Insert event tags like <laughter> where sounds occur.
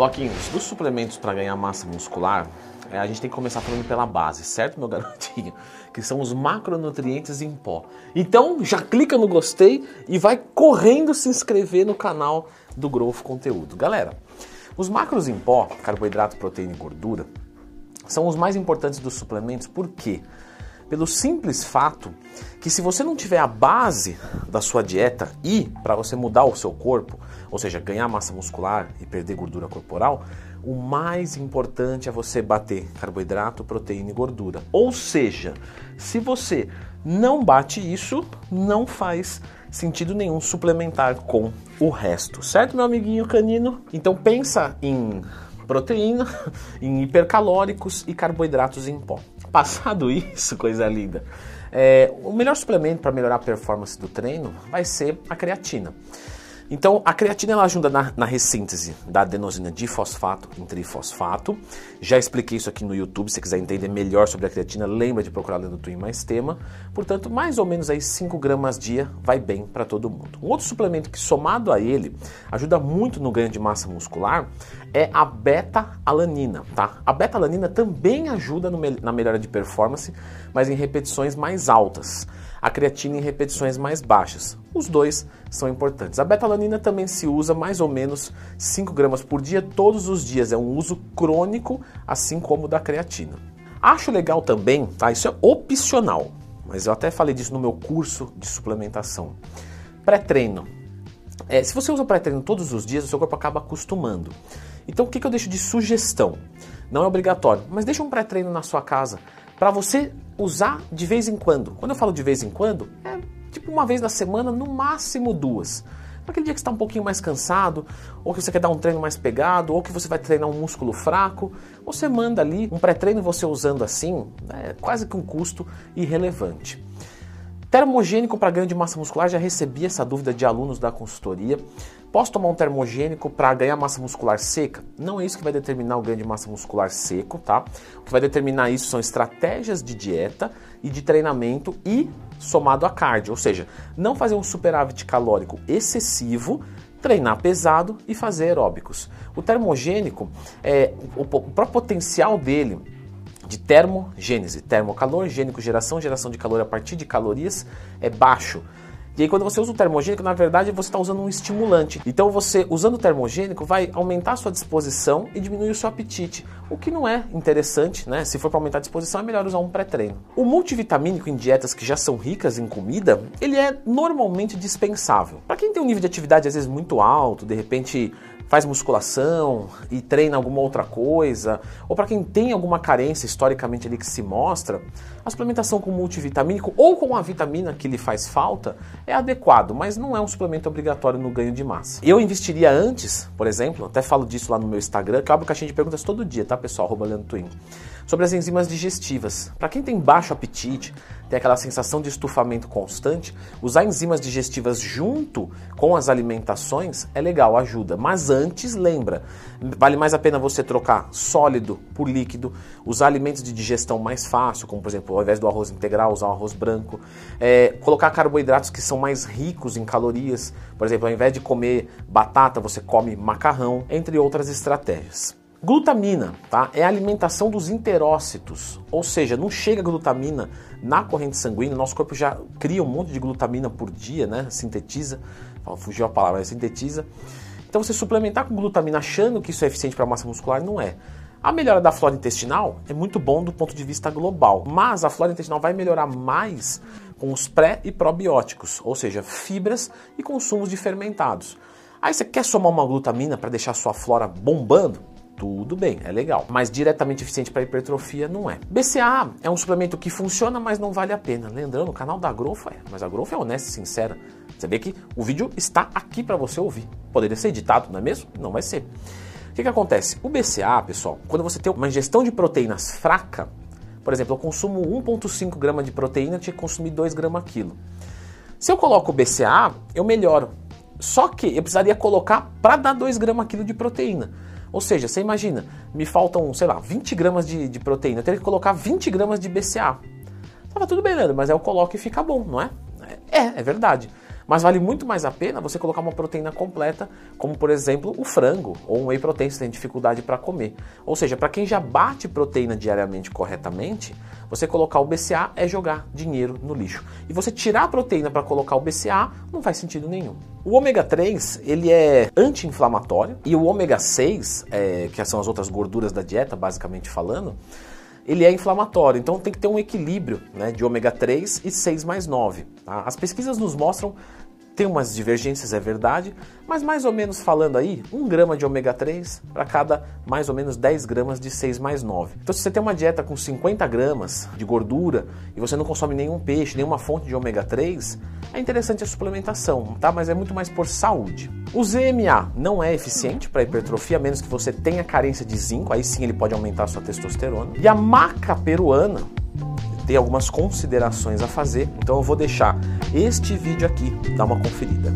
Floquinhos, dos suplementos para ganhar massa muscular, é, a gente tem que começar falando pela base, certo, meu garotinho? <laughs> Que são os macronutrientes em pó. Então, já clica no gostei e vai correndo se inscrever no canal do Growth Conteúdo. Galera, os macros em pó, carboidrato, proteína e gordura, são os mais importantes dos suplementos, por quê? Pelo simples fato que se você não tiver a base da sua dieta e para você mudar o seu corpo, ou seja, ganhar massa muscular e perder gordura corporal, o mais importante é você bater carboidrato, proteína e gordura. Ou seja, se você não bate isso, não faz sentido nenhum suplementar com o resto, certo, meu amiguinho canino? Então pensa em proteína, <laughs> em hipercalóricos e carboidratos em pó. <laughs> Passado isso, coisa linda, é, o melhor suplemento para melhorar a performance do treino vai ser a creatina. Então, a creatina ela ajuda na, na ressíntese da adenosina difosfato em trifosfato. Já expliquei isso aqui no YouTube. Se quiser entender melhor sobre a creatina, lembra de procurar lendo Twin mais tema. Portanto, mais ou menos aí 5 gramas dia vai bem para todo mundo. Um outro suplemento que, somado a ele, ajuda muito no ganho de massa muscular é a beta-alanina, tá? A beta-alanina também ajuda no, na melhora de performance, mas em repetições mais altas a creatina em repetições mais baixas. Os dois são importantes. A betalanina também se usa mais ou menos 5 gramas por dia, todos os dias. É um uso crônico, assim como o da creatina. Acho legal também, tá? Isso é opcional, mas eu até falei disso no meu curso de suplementação. Pré-treino. É, se você usa pré-treino todos os dias, o seu corpo acaba acostumando. Então, o que, que eu deixo de sugestão? Não é obrigatório, mas deixa um pré-treino na sua casa para você usar de vez em quando. Quando eu falo de vez em quando, é tipo uma vez na semana, no máximo duas. Naquele dia que está um pouquinho mais cansado, ou que você quer dar um treino mais pegado, ou que você vai treinar um músculo fraco, você manda ali um pré-treino você usando assim, é quase que um custo irrelevante. Termogênico para ganho de massa muscular, já recebi essa dúvida de alunos da consultoria. Posso tomar um termogênico para ganhar massa muscular seca? Não é isso que vai determinar o ganho de massa muscular seco, tá? O que vai determinar isso são estratégias de dieta e de treinamento e somado a cardio, ou seja, não fazer um superávit calórico excessivo, treinar pesado e fazer aeróbicos. O termogênico, é, o, o próprio potencial dele de termogênese, termocalor, gênico geração, geração de calor a partir de calorias é baixo. E aí quando você usa o termogênico, na verdade você está usando um estimulante. Então você, usando o termogênico, vai aumentar a sua disposição e diminuir o seu apetite. O que não é interessante, né? Se for para aumentar a disposição, é melhor usar um pré-treino. O multivitamínico em dietas que já são ricas em comida, ele é normalmente dispensável. Para quem tem um nível de atividade às vezes muito alto, de repente faz musculação e treina alguma outra coisa, ou para quem tem alguma carência historicamente ali que se mostra, a suplementação com multivitamínico ou com a vitamina que lhe faz falta é adequado, mas não é um suplemento obrigatório no ganho de massa. Eu investiria antes, por exemplo, até falo disso lá no meu Instagram, que eu abro caixinha de perguntas todo dia, tá pessoal? Twin sobre as enzimas digestivas. Para quem tem baixo apetite, tem aquela sensação de estufamento constante, usar enzimas digestivas junto com as alimentações é legal, ajuda. Mas antes, lembra, vale mais a pena você trocar sólido por líquido, usar alimentos de digestão mais fácil, como por exemplo, ao invés do arroz integral, usar o arroz branco, é, colocar carboidratos que são mais ricos em calorias, por exemplo, ao invés de comer batata, você come macarrão, entre outras estratégias. Glutamina, tá? É a alimentação dos enterócitos, ou seja, não chega glutamina na corrente sanguínea, nosso corpo já cria um monte de glutamina por dia, né? Sintetiza, fugiu a palavra, sintetiza. Então você suplementar com glutamina achando que isso é eficiente para a massa muscular não é. A melhora da flora intestinal é muito bom do ponto de vista global, mas a flora intestinal vai melhorar mais com os pré e probióticos, ou seja, fibras e consumos de fermentados. Aí você quer somar uma glutamina para deixar sua flora bombando? Tudo bem, é legal. Mas diretamente eficiente para hipertrofia não é. BCA é um suplemento que funciona, mas não vale a pena. Lembrando, o canal da Growth é, mas a Growth é honesta e sincera. Você vê que o vídeo está aqui para você ouvir. Poderia ser editado, não é mesmo? Não vai ser. O que, que acontece? O BCA, pessoal, quando você tem uma ingestão de proteínas fraca, por exemplo, eu consumo 1,5 gramas de proteína, tinha que consumir 2 gramas quilo. Se eu coloco o BCA, eu melhoro. Só que eu precisaria colocar para dar 2 gramas quilo de proteína. Ou seja, você imagina, me faltam, sei lá, 20 gramas de, de proteína, eu teria que colocar 20 gramas de BCA. Tava tudo bem, Leandro, mas aí eu coloco e fica bom, não é? É, é verdade. Mas vale muito mais a pena você colocar uma proteína completa, como por exemplo o frango ou um whey protein se tem dificuldade para comer. Ou seja, para quem já bate proteína diariamente corretamente, você colocar o BCA é jogar dinheiro no lixo. E você tirar a proteína para colocar o BCA não faz sentido nenhum. O ômega 3 ele é anti-inflamatório e o ômega 6, é, que são as outras gorduras da dieta, basicamente falando, ele é inflamatório. Então tem que ter um equilíbrio né, de ômega 3 e 6 mais 9. Tá? As pesquisas nos mostram tem umas divergências, é verdade, mas mais ou menos falando aí, 1 grama de ômega 3 para cada mais ou menos 10 gramas de 6 mais 9. Então, se você tem uma dieta com 50 gramas de gordura e você não consome nenhum peixe, nenhuma fonte de ômega 3, é interessante a suplementação, tá? Mas é muito mais por saúde. O ZMA não é eficiente para hipertrofia, a menos que você tenha carência de zinco, aí sim ele pode aumentar a sua testosterona. E a maca peruana tem algumas considerações a fazer, então eu vou deixar este vídeo aqui, dá uma conferida.